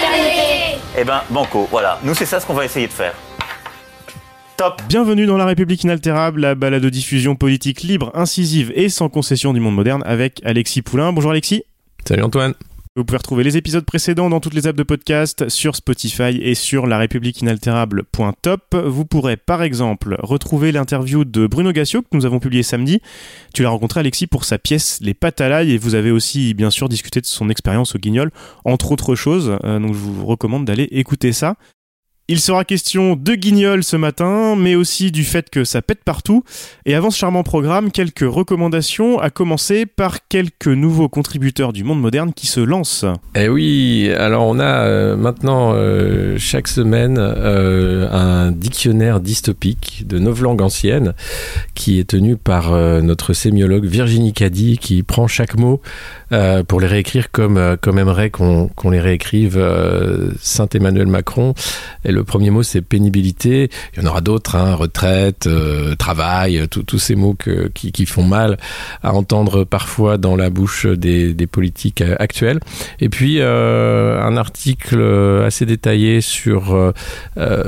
fraternité. Eh ben, banco, voilà. Nous, c'est ça ce qu'on va essayer de faire. Top Bienvenue dans La République inaltérable, la balade de diffusion politique libre, incisive et sans concession du monde moderne avec Alexis Poulain. Bonjour Alexis. Salut Antoine. Vous pouvez retrouver les épisodes précédents dans toutes les apps de podcast, sur Spotify et sur la inaltérable.top. Vous pourrez par exemple retrouver l'interview de Bruno Gassio que nous avons publié samedi. Tu l'as rencontré Alexis pour sa pièce Les pâtes à l'ail et vous avez aussi bien sûr discuté de son expérience au Guignol, entre autres choses. Euh, donc je vous recommande d'aller écouter ça. Il sera question de Guignol ce matin, mais aussi du fait que ça pète partout. Et avant ce charmant programme, quelques recommandations, à commencer par quelques nouveaux contributeurs du monde moderne qui se lancent. Eh oui, alors on a euh, maintenant euh, chaque semaine euh, un dictionnaire dystopique de neuf langues anciennes qui est tenu par notre sémiologue Virginie Caddy qui prend chaque mot pour les réécrire comme, comme aimerait qu'on les réécrive Saint Emmanuel Macron. Premier mot, c'est pénibilité. Il y en aura d'autres, hein, retraite, euh, travail, euh, tous ces mots qui, font mal à entendre parfois dans la bouche des, politiques euh, actuels. Et puis, un article assez détaillé sur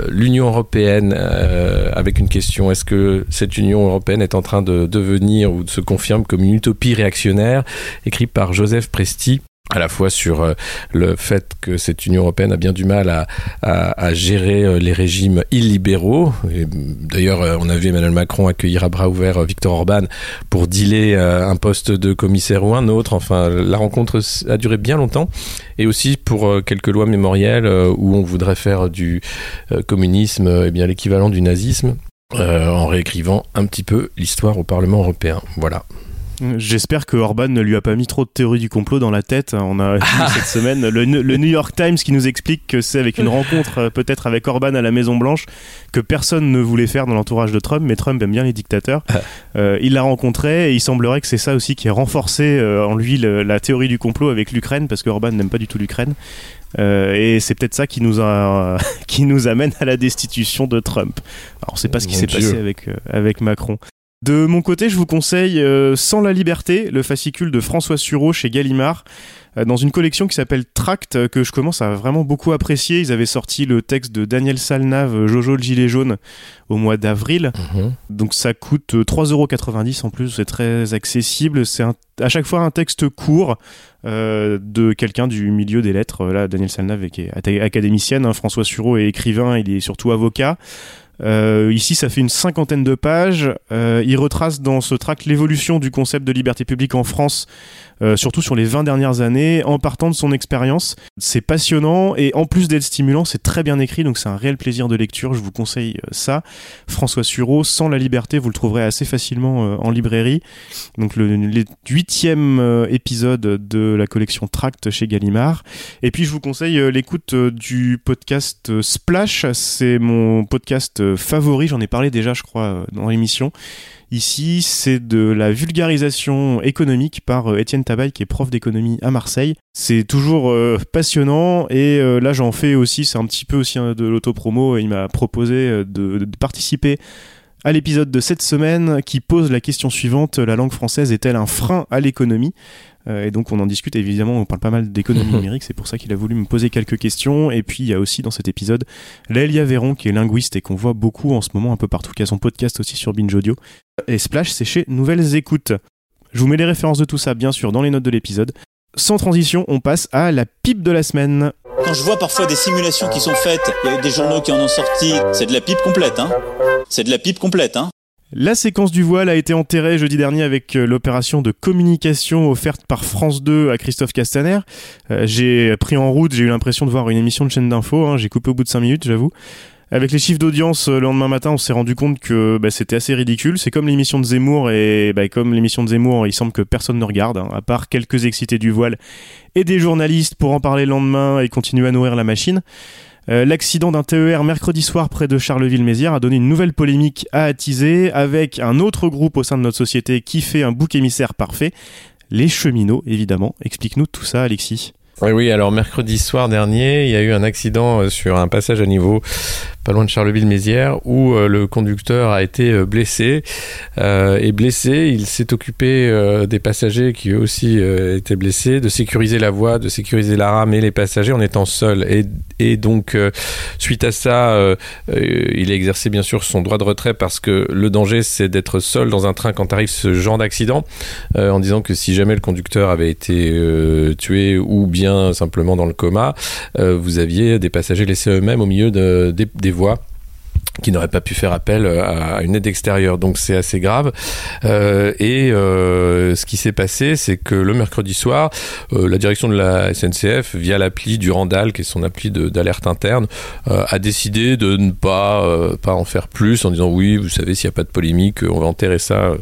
l'Union européenne avec une question. Est-ce que cette Union européenne est en train de devenir ou de se confirme comme une utopie réactionnaire? Écrit par Joseph Presti à la fois sur euh, le fait que cette Union européenne a bien du mal à, gérer euh, les régimes illibéraux. D'ailleurs, euh, on a vu Emmanuel Macron accueillir à bras ouverts Victor Orban pour dealer un poste de commissaire ou un autre. Enfin, la rencontre a duré bien longtemps. Et aussi pour quelques lois mémorielles où on voudrait faire du communisme eh l'équivalent du nazisme en réécrivant un petit peu l'histoire au Parlement européen. Voilà. J'espère que Orban ne lui a pas mis trop de théories du complot dans la tête. On a cette semaine le, New York Times qui nous explique que c'est avec une rencontre euh, peut-être avec Orban à la Maison Blanche que personne ne voulait faire dans l'entourage de Trump, mais Trump aime bien les dictateurs. Euh, il l'a rencontré et il semblerait que c'est ça aussi qui a renforcé euh, en lui la théorie du complot avec l'Ukraine parce que Orban n'aime pas du tout l'Ukraine. et c'est peut-être ça qui nous, a, qui nous amène à la destitution de Trump. Alors on ne sait pas ce qui s'est passé avec, avec Macron. De mon côté, je vous conseille euh, Sans la liberté, le fascicule de François Sureau chez Gallimard, euh, dans une collection qui s'appelle Tract, euh, que je commence à vraiment beaucoup apprécier. Ils avaient sorti le texte de Daniel Salnave, Jojo le gilet jaune, au mois d'avril. Mhm. Donc ça coûte 3,90€ en plus, c'est très accessible. C'est à chaque fois un texte court de quelqu'un du milieu des lettres. Là, Daniel Salnave qui est académicienne, hein. François Sureau est écrivain, il est surtout avocat. Euh, ici, ça fait une cinquantaine de pages. Euh, il retrace dans ce tract l'évolution du concept de liberté publique en France euh, surtout sur les 20 dernières années, en partant de son expérience. C'est passionnant et en plus d'être stimulant, c'est très bien écrit, donc c'est un réel plaisir de lecture. Je vous conseille euh, ça. François Sureau, Sans la liberté, vous le trouverez assez facilement euh, en librairie. Donc le, huitième épisode de la collection Tract chez Gallimard. Et puis je vous conseille l'écoute du podcast Splash. C'est mon podcast favori. J'en ai parlé déjà, je crois, dans l'émission. Ici, c'est de la vulgarisation économique par euh, Étienne Tabaye, qui est prof d'économie à Marseille. C'est toujours euh, passionnant et euh, là, j'en fais aussi, c'est un petit peu aussi de l'autopromo. Il m'a proposé de, participer à l'épisode de cette semaine qui pose la question suivante la langue française est-elle un frein à l'économie? Et donc on en discute évidemment, on parle pas mal d'économie numérique, c'est pour ça qu'il a voulu me poser quelques questions. Et puis il y a aussi dans cet épisode Lélia Véron qui est linguiste et qu'on voit beaucoup en ce moment un peu partout, qui a son podcast aussi sur Binge Audio. Et Splash c'est chez Nouvelles Écoutes. Je vous mets les références de tout ça bien sûr dans les notes de l'épisode. Sans transition, on passe à la pipe de la semaine. Quand je vois parfois des simulations qui sont faites, il y a des journaux qui en ont sorti, c'est de la pipe complète, hein. C'est de la pipe complète, hein. La séquence du voile a été enterrée jeudi dernier avec euh, l'opération de communication offerte par France 2 à Christophe Castaner. Euh, j'ai pris en route, j'ai eu l'impression de voir une émission de chaîne d'info, hein. j'ai coupé au bout de 5 minutes, j'avoue. Avec les chiffres d'audience euh, le lendemain matin, on s'est rendu compte que bah, c'était assez ridicule. C'est comme l'émission de Zemmour et bah, comme l'émission de Zemmour, il semble que personne ne regarde, hein, à part quelques excités du voile et des journalistes pour en parler le lendemain et continuer à nourrir la machine. Euh, L'accident d'un TER mercredi soir près de Charleville-Mézières a donné une nouvelle polémique à attiser avec un autre groupe au sein de notre société qui fait un bouc émissaire parfait, les cheminots évidemment. Explique-nous tout ça Alexis. Oui, oui, alors mercredi soir dernier, il y a eu un accident euh, sur un passage à niveau pas loin de Charleville-Mézières où euh, le conducteur a été euh, blessé. et blessé, il s'est occupé des passagers qui eux aussi étaient blessés, de sécuriser la voie, de sécuriser la rame et les passagers en étant seul. Et, donc, suite à ça, il a exercé bien sûr son droit de retrait parce que le danger, c'est d'être seul dans un train quand arrive ce genre d'accident, en disant que si jamais le conducteur avait été tué ou bien simplement dans le coma, euh, vous aviez des passagers laissés eux-mêmes au milieu de, des voies qui n'aurait pas pu faire appel euh, à une aide extérieure. Donc c'est assez grave. Euh, et euh, ce qui s'est passé, c'est que le mercredi soir, la direction de la SNCF, via l'appli du Randal, qui est son appli d'alerte interne, a décidé de ne pas, pas en faire plus en disant oui, vous savez, s'il n'y a pas de polémique, on va enterrer ça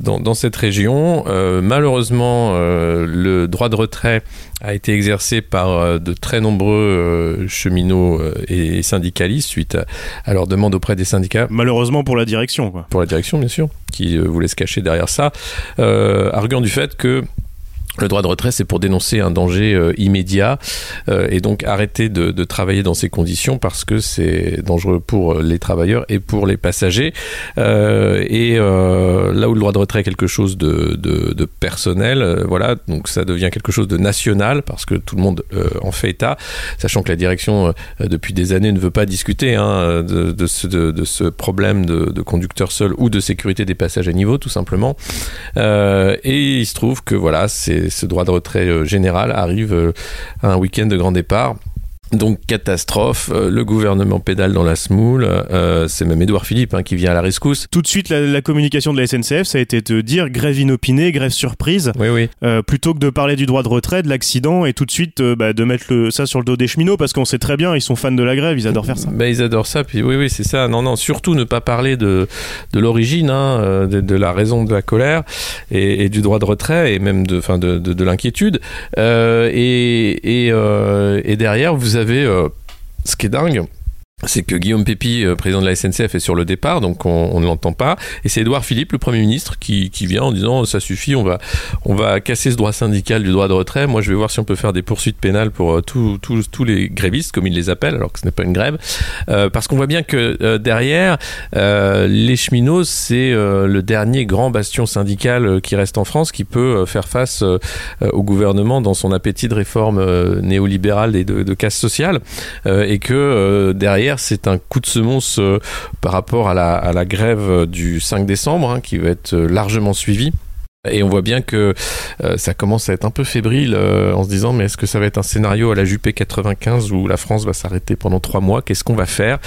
dans, dans cette région. malheureusement, le droit de retrait a été exercé par de très nombreux cheminots et syndicalistes suite à, leur demande auprès des syndicats. Malheureusement pour la direction. Quoi. Pour la direction, bien sûr, qui euh, voulait se cacher derrière ça, euh, arguant du fait que le droit de retrait, c'est pour dénoncer un danger euh, immédiat euh, et donc arrêter de, de, travailler dans ces conditions parce que c'est dangereux pour les travailleurs et pour les passagers. Euh, et euh, là où le droit de retrait est quelque chose de, de, de personnel, euh, voilà, donc ça devient quelque chose de national parce que tout le monde euh, en fait état, sachant que la direction depuis des années ne veut pas discuter hein, de, ce, de, ce problème de conducteur seul ou de sécurité des passages à niveau, tout simplement. et il se trouve que voilà, c'est ce droit de retrait euh, général arrive euh, à un week-end de grand départ donc catastrophe, euh, le gouvernement pédale dans la smoule, euh, c'est même Édouard Philippe hein, qui vient à la rescousse. Tout de suite, la, la, communication de la SNCF, ça a été de dire grève inopinée, grève surprise, oui, oui. Euh, plutôt que de parler du droit de retrait, de l'accident, et tout de suite euh, bah, de mettre le, ça sur le dos des cheminots, parce qu'on sait très bien, ils sont fans de la grève, ils adorent faire ça. Bah, ils adorent ça, puis oui, oui, c'est ça. Non, non, surtout ne pas parler de, de l'origine, hein, euh, de, de, la raison de la colère, et, et, du droit de retrait, et même de, de, de, de l'inquiétude. et, et, et derrière, vous avez euh, ce qui est dingue, c'est que Guillaume Pépi, euh, président de la SNCF, est sur le départ, donc on, on ne l'entend pas. Et c'est Édouard Philippe, le Premier ministre, qui, qui, vient en disant ça suffit, on va, on va casser ce droit syndical du droit de retrait. Moi, je vais voir si on peut faire des poursuites pénales pour euh, tous les grévistes, comme ils les appellent, alors que ce n'est pas une grève. Euh, parce qu'on voit bien que euh, derrière, euh, les cheminots, c'est euh, le dernier grand bastion syndical qui reste en France, qui peut faire face au gouvernement dans son appétit de réforme néolibérale et de, de casse sociale. et que derrière, c'est un coup de semonce euh, par rapport à la, grève du 5 décembre, hein, qui va être euh, largement suivie. Et on voit bien que euh, ça commence à être un peu fébrile euh, en se disant mais est-ce que ça va être un scénario à la Juppé 95 où la France va s'arrêter pendant trois mois? Qu'est-ce qu'on va faire?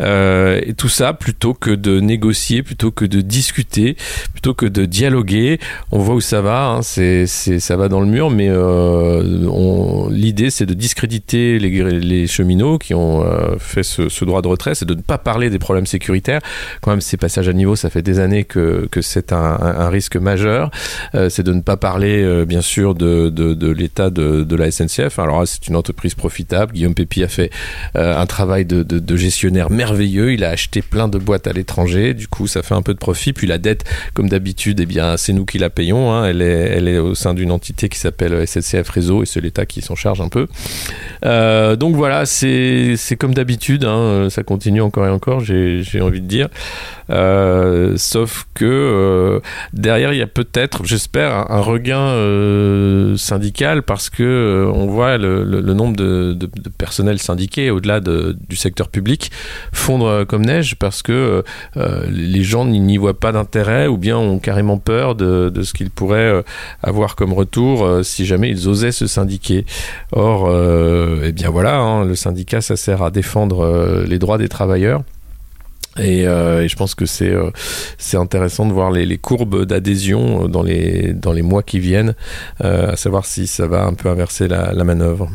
Euh, Et tout ça plutôt que de négocier, plutôt que de discuter, plutôt que de dialoguer. On voit où ça va. Hein, c'est, ça va dans le mur, mais euh, l'idée c'est de discréditer les, les cheminots qui ont euh, fait ce, ce, droit de retrait, c'est de ne pas parler des problèmes sécuritaires. Quand même, ces passages à niveau, ça fait des années que, que c'est un, un, risque majeur c'est de ne pas parler, euh, bien sûr, de, l'état de, la SNCF. Alors c'est une entreprise profitable. Guillaume Pépi a fait euh, un travail de, de, gestionnaire merveilleux. Il a acheté plein de boîtes à l'étranger. Du coup, ça fait un peu de profit. Puis la dette, comme d'habitude, eh bien, c'est nous qui la payons. Hein. Elle, est, au sein d'une entité qui s'appelle SNCF Réseau et c'est l'État qui s'en charge un peu. Euh, donc voilà, c'est comme d'habitude. Hein. Ça continue encore et encore, j'ai envie de dire. Euh, sauf que euh, derrière, il y a peut-être, j'espère, un, regain euh, syndical parce que on voit le, nombre de, personnels syndiqués au-delà de, du secteur public fondre comme neige parce que les gens n'y voient pas d'intérêt ou bien ont carrément peur de, de ce qu'ils pourraient avoir comme retour si jamais ils osaient se syndiquer. Or, eh bien voilà, hein, le syndicat, ça sert à défendre les droits des travailleurs. Et, euh, et, je pense que c'est euh, intéressant de voir les, courbes d'adhésion dans les dans les mois qui viennent, euh, à savoir si ça va un peu inverser la manœuvre.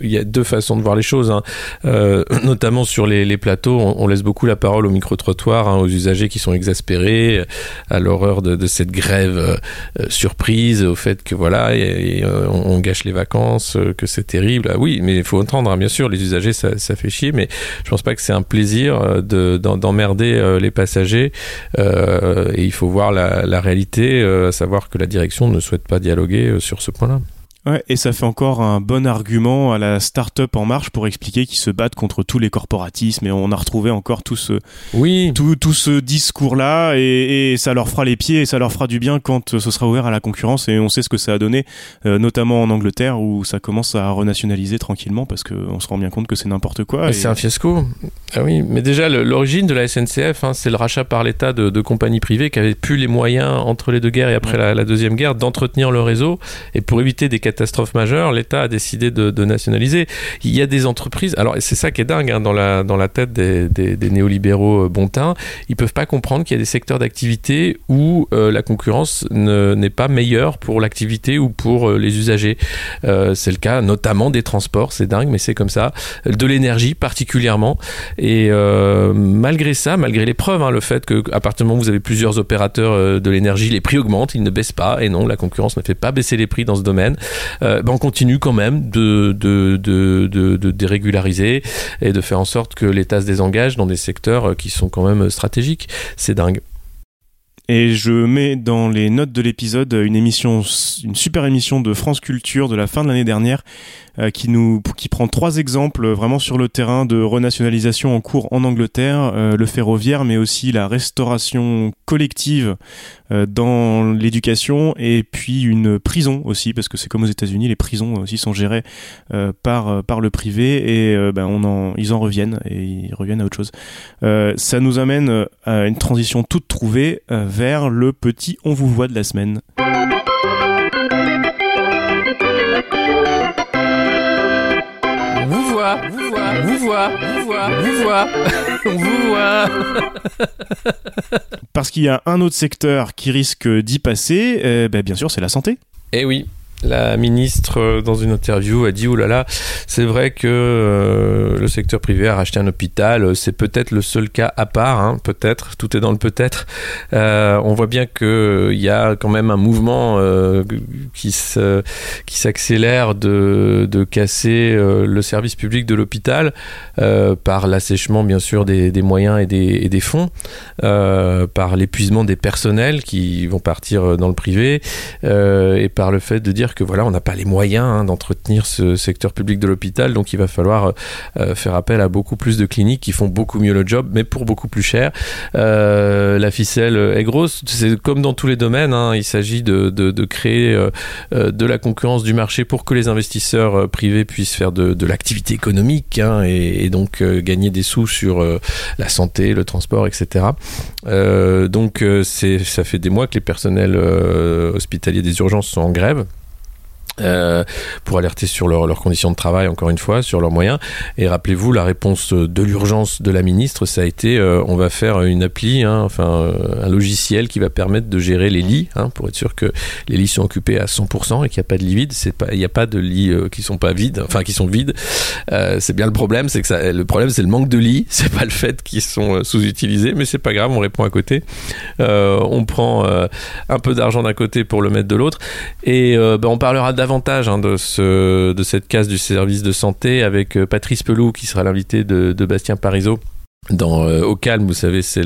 Il y a deux façons de voir les choses, hein. euh, notamment sur les, les plateaux. On, on, laisse beaucoup la parole au micro-trottoir, hein, aux usagers qui sont exaspérés à l'horreur de, de, cette grève euh, surprise, au fait que voilà, et, euh, on, gâche les vacances, euh, que c'est terrible. Ah, oui, mais il faut entendre, hein, bien sûr, les usagers, ça, ça, fait chier, mais je pense pas que c'est un plaisir euh, d'emmerder les passagers. et il faut voir la, la réalité, à savoir que la direction ne souhaite pas dialoguer sur ce point-là. Ouais, et ça fait encore un bon argument à la start-up en marche pour expliquer qu'ils se battent contre tous les corporatismes et on a retrouvé encore tout ce, oui. tout, tout ce discours-là et, et, ça leur fera les pieds et ça leur fera du bien quand ce sera ouvert à la concurrence et on sait ce que ça a donné, euh, notamment en Angleterre où ça commence à renationaliser tranquillement parce qu'on se rend bien compte que c'est n'importe quoi. Et... C'est un fiasco. Ah oui, mais déjà l'origine de la SNCF, hein, c'est le rachat par l'État de, de, compagnies privées qui avaient plus les moyens entre les deux guerres et après ouais. la, la, deuxième guerre d'entretenir le réseau et pour éviter des catastrophe majeure, l'État a décidé de, nationaliser. Il y a des entreprises, alors c'est ça qui est dingue hein, dans, la, dans la tête des, des, des néolibéraux bontins, ils peuvent pas comprendre qu'il y a des secteurs d'activité où euh, la concurrence n'est pas meilleure pour l'activité ou pour euh, les usagers. Euh, c'est le cas notamment des transports, c'est dingue, mais c'est comme ça. De l'énergie particulièrement. Et euh, malgré ça, malgré les preuves, hein, le fait où vous avez plusieurs opérateurs de l'énergie, les prix augmentent, ils ne baissent pas. Et non, la concurrence ne fait pas baisser les prix dans ce domaine euh, ben on continue quand même de, de, dérégulariser et de faire en sorte que l'État se désengage dans des secteurs qui sont quand même stratégiques. C'est dingue. Et je mets dans les notes de l'épisode une émission, une super émission de France Culture de la fin de l'année dernière, euh, qui nous, qui prend trois exemples vraiment sur le terrain de renationalisation en cours en Angleterre, euh, le ferroviaire, mais aussi la restauration collective euh, dans l'éducation, et puis une prison aussi, parce que c'est comme aux États-Unis, les prisons aussi sont gérées euh, par par le privé, et euh, ben on en, ils en reviennent et ils reviennent à autre chose. ça nous amène à une transition toute trouvée vers le petit on vous voit de la semaine. Vous voit, vous voit, vous voit, on vous voit. Parce qu'il y a un autre secteur qui risque d'y passer, euh, ben bien sûr, c'est la santé. Eh oui, la ministre, dans une interview, a dit Oh là c'est vrai que euh, le secteur privé a racheté un hôpital. C'est peut-être le seul cas à part, hein, peut-être. Tout est dans le peut-être. Euh, on voit bien qu'il euh, y a quand même un mouvement euh, qui, s'accélère de, de casser euh, le service public de l'hôpital euh, par l'assèchement, bien sûr, des, moyens des, et des fonds, par l'épuisement des personnels qui vont partir dans le privé et par le fait de dire que voilà, on n'a pas les moyens hein, d'entretenir ce secteur public de l'hôpital, donc il va falloir euh, faire appel à beaucoup plus de cliniques qui font beaucoup mieux le job, mais pour beaucoup plus cher. Euh, la ficelle est grosse, c'est comme dans tous les domaines, hein, il s'agit de, créer euh, de la concurrence du marché pour que les investisseurs privés puissent faire de, l'activité économique hein, et, et, donc gagner des sous sur la santé, le transport, etc. donc ça fait des mois que les personnels hospitaliers des urgences sont en grève. Euh, pour alerter sur leurs leur conditions de travail, encore une fois, sur leurs moyens. Et rappelez-vous, la réponse de l'urgence de la ministre, ça a été euh, on va faire une appli, hein, enfin euh, un logiciel qui va permettre de gérer les lits, hein, pour être sûr que les lits sont occupés à 100% et qu'il n'y a pas de lits vides. Il n'y a pas de lits qui sont pas vides, enfin qui sont vides. C'est bien le problème, c'est que le problème c'est le manque de lits, c'est pas le fait qu'ils sont sous-utilisés, mais c'est pas grave, on répond à côté. on prend un peu d'argent d'un côté pour le mettre de l'autre, et ben, on parlera davantage hein, de, ce, de cette case du service de santé avec euh, Patrice Pelou qui sera l'invité de, Bastien Parisot. Dans euh, Au calme, vous savez, c'est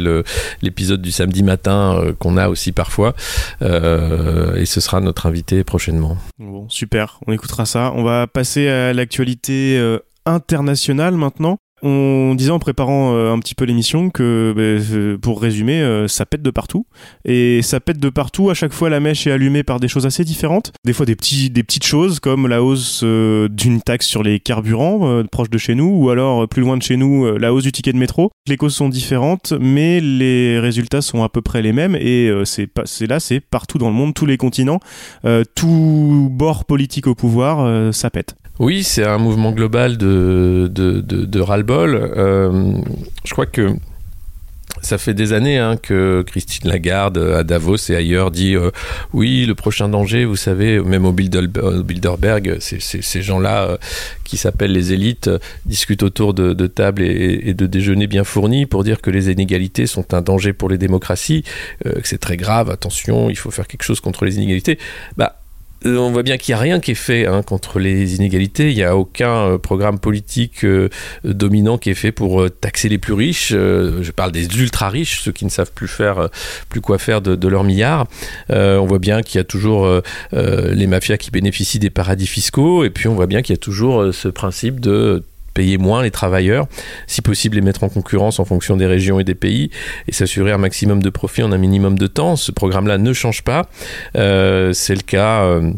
l'épisode du samedi matin euh, qu'on a aussi parfois, et ce sera notre invité prochainement. Bon, super, on écoutera ça. On va passer à l'actualité internationale maintenant. On disait en préparant euh, un petit peu l'émission que, bah, pour résumer, euh, ça pète de partout. Et ça pète de partout. À chaque fois, la mèche est allumée par des choses assez différentes. Des fois, des, petites choses comme la hausse euh, d'une taxe sur les carburants euh, proche de chez nous, ou alors plus loin de chez nous, la hausse du ticket de métro. Les causes sont différentes, mais les résultats sont à peu près les mêmes. Et c'est là, c'est partout dans le monde, tous les continents, tout bord politique au pouvoir, ça pète. Oui, c'est un mouvement global de, ras-le-bol. Euh, je crois que ça fait des années hein, que Christine Lagarde à Davos et ailleurs dit euh, oui, le prochain danger, vous savez, même au Bilderberg, ces gens-là euh, qui s'appellent les élites discutent autour de, tables et, de déjeuners bien fournis pour dire que les inégalités sont un danger pour les démocraties, que c'est très grave, attention, il faut faire quelque chose contre les inégalités. Bah, euh, on voit bien qu'il n'y a rien qui est fait hein, contre les inégalités. Il n'y a aucun euh, programme politique euh, dominant qui est fait pour taxer les plus riches. je parle des ultra riches, ceux qui ne savent plus faire, plus quoi faire de leurs milliards. on voit bien qu'il y a toujours les mafias qui bénéficient des paradis fiscaux, et puis on voit bien qu'il y a toujours ce principe de payer moins les travailleurs, si possible les mettre en concurrence en fonction des régions et des pays, et s'assurer un maximum de profit en un minimum de temps. Ce programme-là ne change pas. Euh, c'est le cas. Euh,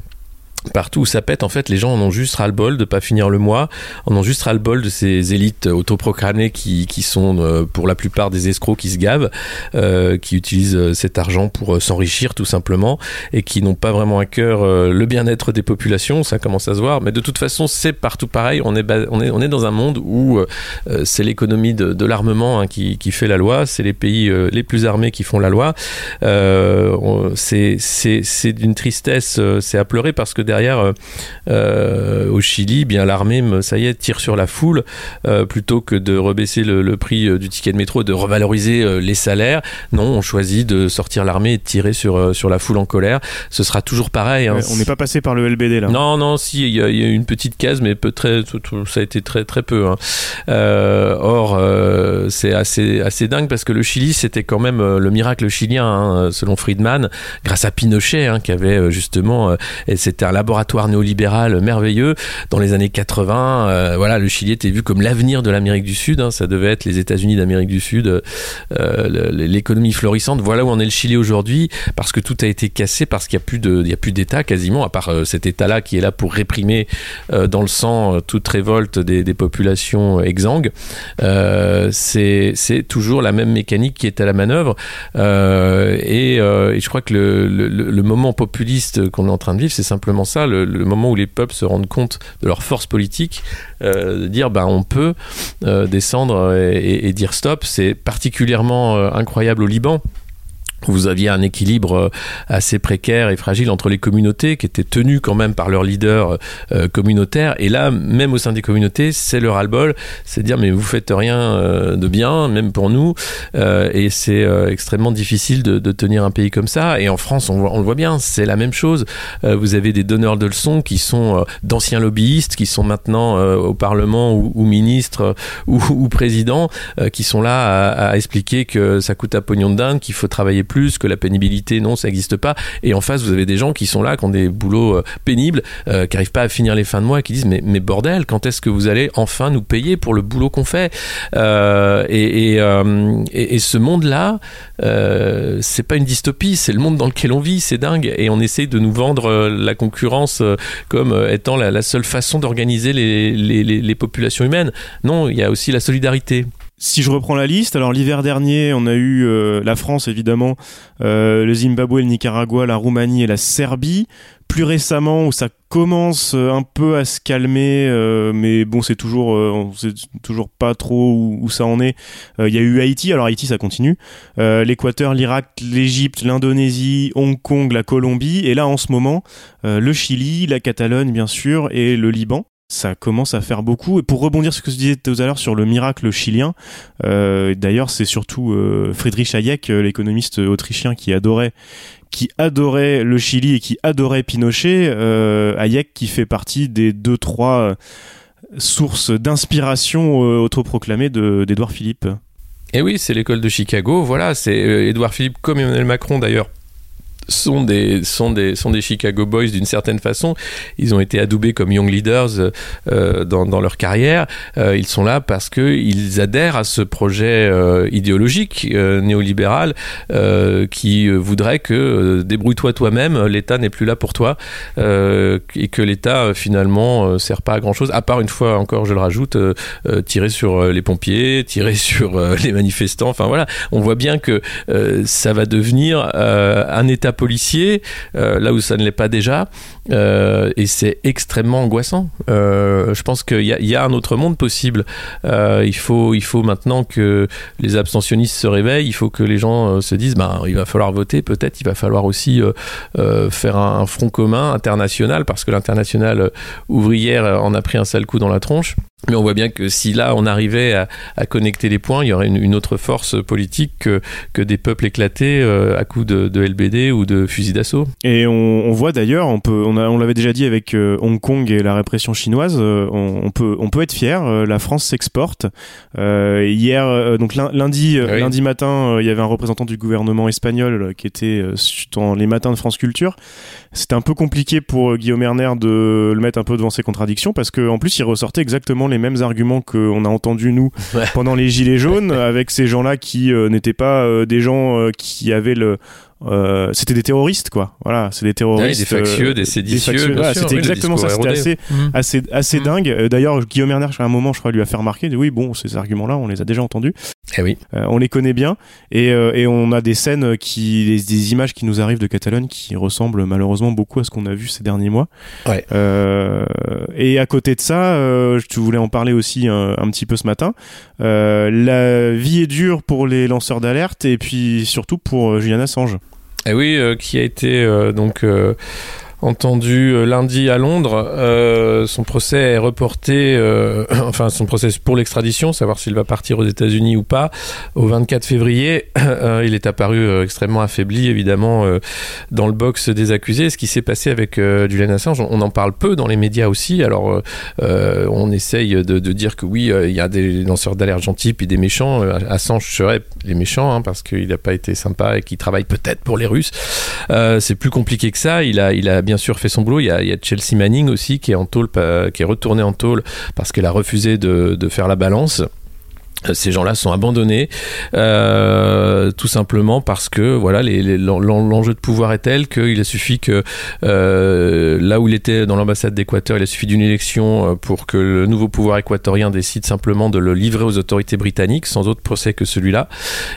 partout où ça pète, en fait, les gens en ont juste ras-le-bol de pas finir le mois, en ont juste ras-le-bol de ces élites autoproclamées qui, qui sont euh, pour la plupart des escrocs qui se gavent, euh, qui utilisent euh, cet argent pour s'enrichir tout simplement et qui n'ont pas vraiment à cœur le bien-être des populations, ça commence à se voir, mais de toute façon c'est partout pareil, on est, on est, on est dans un monde où c'est l'économie de, l'armement hein, qui, qui, fait la loi, c'est les pays les plus armés qui font la loi, c'est d'une tristesse, c'est à pleurer parce que derrière, euh, euh, au Chili, bien l'armée, ça y est, tire sur la foule euh, plutôt que de rebaisser le, prix du ticket de métro, de revaloriser les salaires. Non, on choisit de sortir l'armée et de tirer sur, sur la foule en colère. Ce sera toujours pareil. Hein. on n'est pas passé par le LBD là. Non, non, si, il y, a une petite case, mais peu, très, ça a été très, très peu. Hein. or, c'est assez, assez dingue parce que le Chili, c'était quand même le miracle chilien, hein, selon Friedman, grâce à Pinochet, qui avait justement, c'était un laboratoire néolibéral merveilleux. Dans les années 80, euh, voilà, le Chili était vu comme l'avenir de l'Amérique du Sud. Hein. ça devait être les États-Unis d'Amérique du Sud, euh, l'économie florissante. Voilà où on est le Chili aujourd'hui, parce que tout a été cassé, parce qu'il n'y a plus d'État quasiment, à part euh, cet État-là qui est là pour réprimer dans le sang toute révolte des, populations exsangues. c'est toujours la même mécanique qui est à la manœuvre. Et, je crois que le, le moment populiste qu'on est en train de vivre, c'est simplement ça, le, moment où les peuples se rendent compte de leur force politique, euh, de dire ben on peut euh, descendre et, dire stop, c'est particulièrement euh, incroyable au Liban vous aviez un équilibre euh, assez précaire et fragile entre les communautés qui étaient tenues quand même par leurs leaders euh, communautaires. Et là même au sein des communautés c'est le ras-le-bol. C'est dire mais vous faites rien euh, de bien même pour nous. Et c'est extrêmement difficile de, tenir un pays comme ça. Et en France on, le voit bien c'est la même chose. Vous avez des donneurs de leçons qui sont d'anciens lobbyistes qui sont maintenant au Parlement ou, ministres ou, ou présidents qui sont là à, à expliquer que ça coûte à pognon de dingue qu'il faut travailler plus, que la pénibilité, non, ça n'existe pas. Et en face, vous avez des gens qui sont là, qui ont des boulots euh, pénibles, euh, qui n'arrivent pas à finir les fins de mois, qui disent mais, bordel, quand est-ce que vous allez enfin nous payer pour le boulot qu'on fait? Euh, et, ce monde-là, c'est pas une dystopie, c'est le monde dans lequel on vit, c'est dingue. Et on essaie de nous vendre la concurrence comme étant la, seule façon d'organiser les populations humaines. Non, il y a aussi la solidarité. Si je reprends la liste, alors l'hiver dernier, on a eu euh, la France évidemment, euh, le Zimbabwe, le Nicaragua, la Roumanie et la Serbie. Plus récemment, où ça commence euh, un peu à se calmer, mais bon, c'est toujours, toujours pas trop où, ça en est. Il y a eu Haïti, alors Haïti ça continue. L'Équateur, l'Irak, l'Égypte, l'Indonésie, Hong Kong, la Colombie, et là en ce moment, le Chili, la Catalogne bien sûr, et le Liban ça commence à faire beaucoup. Et pour rebondir sur ce que je disais tout à l'heure sur le miracle chilien, euh, d'ailleurs c'est surtout euh, Friedrich Hayek, euh, l'économiste autrichien qui adorait qui adorait le Chili et qui adorait Pinochet, Hayek qui fait partie des deux trois sources d'inspiration autoproclamées d'Edouard Philippe. Et oui, c'est l'école de Chicago. Voilà, c'est Edouard Philippe comme Emmanuel Macron d'ailleurs sont des, sont des, sont des Chicago Boys d'une certaine façon. Ils ont été adoubés comme young leaders euh, dans, dans, leur carrière. Euh, ils sont là parce qu'ils adhèrent à ce projet euh, idéologique euh, néolibéral euh, qui voudrait que débrouille-toi toi-même, l'État n'est plus là pour toi et que l'État finalement sert pas à grand-chose, à part une fois encore, je le rajoute, tirer sur les pompiers, tirer sur les manifestants. Enfin voilà, on voit bien que ça va devenir un État policier, euh, là où ça ne l'est pas déjà, Euh, et c'est extrêmement angoissant. Euh, je pense qu'il y, a un autre monde possible. Euh, il, faut, il faut maintenant que les abstentionnistes se réveillent, il faut que les gens se disent bah, il va falloir voter, peut-être il va falloir aussi faire un, front commun international, parce que l'international ouvrière en a pris un sale coup dans la tronche. Mais on voit bien que si là on arrivait à, connecter les points, il y aurait une, autre force politique que, des peuples éclatés à coups de, LBD ou de fusils d'assaut. Et on, voit d'ailleurs, on peut, a, on l'avait déjà dit avec euh, Hong Kong et la répression chinoise, euh, on, on, peut, on peut être fier. Euh, la France s'exporte. hier, donc lundi, oui. lundi matin, il y avait un représentant du gouvernement espagnol qui était dans les matins de France Culture. C'était un peu compliqué pour Guillaume Erner de le mettre un peu devant ses contradictions parce qu'en plus il ressortait exactement les mêmes arguments qu'on a entendus nous pendant les gilets jaunes avec ces gens-là qui n'étaient pas des gens qui avaient le euh, c'était des terroristes quoi. Voilà c'est des terroristes ouais, des factieux des séditieux voilà, c'était oui, exactement ça c'était assez, mmh. assez assez mmh. dingue. D'ailleurs Guillaume Erner à un moment je crois lui a fait remarquer oui bon ces arguments là on les a déjà entendus. Eh oui. Euh, on les connaît bien. Et, euh, et, on a des scènes qui des, des, images qui nous arrivent de Catalogne qui ressemblent malheureusement beaucoup à ce qu'on a vu ces derniers mois. Ouais. euh, et à côté de ça je voulais en parler aussi un, un petit peu ce matin. La vie est dure pour les lanceurs d'alerte et puis surtout pour Julian Assange et oui, euh, qui a été euh, donc euh, entendu euh, lundi à Londres. Euh, son procès est reporté, euh, enfin son procès pour l'extradition, savoir s'il va partir aux États-Unis ou pas, au 24 février. il est apparu extrêmement affaibli, évidemment, dans le box des accusés. Ce qui s'est passé avec Julian Assange, on en parle peu dans les médias aussi. Alors, on essaye de, dire que oui, il y a des lanceurs d'alerte gentils puis des méchants. Assange serait les méchants hein, parce qu'il n'a pas été sympa et qu'il travaille peut-être pour les Russes. C'est plus compliqué que ça. Il a, il a bien sûr fait son boulot. Il y a, Chelsea Manning aussi qui est en est retournée en tôle parce qu'elle a refusé de faire la balance ces gens-là sont abandonnés euh, tout simplement parce que voilà l'enjeu de pouvoir est tel qu'il a suffi que euh, là où il était dans l'ambassade d'Équateur il a suffi d'une élection euh, pour que le nouveau pouvoir équatorien décide simplement de le livrer aux autorités britanniques sans autre procès que celui-là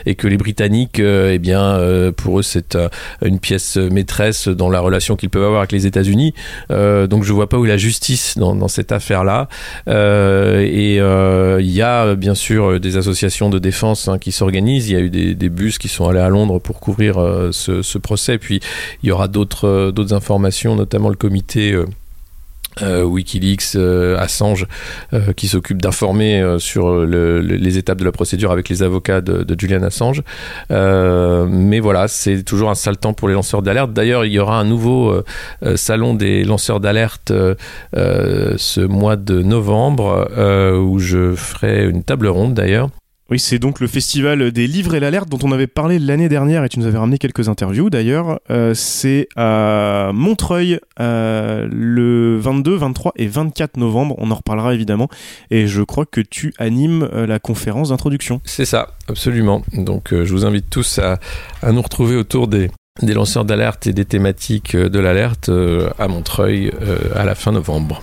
et que les Britanniques euh, eh bien euh, pour eux c'est euh, une pièce maîtresse dans la relation qu'ils peuvent avoir avec les États-Unis. Donc je vois pas où est la justice dans, dans cette affaire là et il y a bien sûr des associations de défense hein, qui s'organisent. Il y a eu des, bus qui sont allés à Londres pour couvrir euh, ce, ce, procès. Puis il y aura d'autres euh, d'autres informations, notamment le comité. Euh, Wikileaks, euh, Assange, euh, qui s'occupe d'informer euh, sur le, le, les étapes de la procédure avec les avocats de, de Julian Assange. Mais voilà, c'est toujours un sale temps pour les lanceurs d'alerte. D'ailleurs, il y aura un nouveau salon des lanceurs d'alerte ce mois de novembre où je ferai une table ronde d'ailleurs oui, c'est donc le festival des livres et l'alerte dont on avait parlé l'année dernière et tu nous avais ramené quelques interviews d'ailleurs. Euh, c'est à Montreuil euh, le 22, 23 et 24 novembre. On en reparlera évidemment. Et je crois que tu animes euh, la conférence d'introduction. C'est ça, absolument. Donc je vous invite tous à, nous retrouver autour des, lanceurs d'alerte et des thématiques de l'alerte à Montreuil à la fin novembre.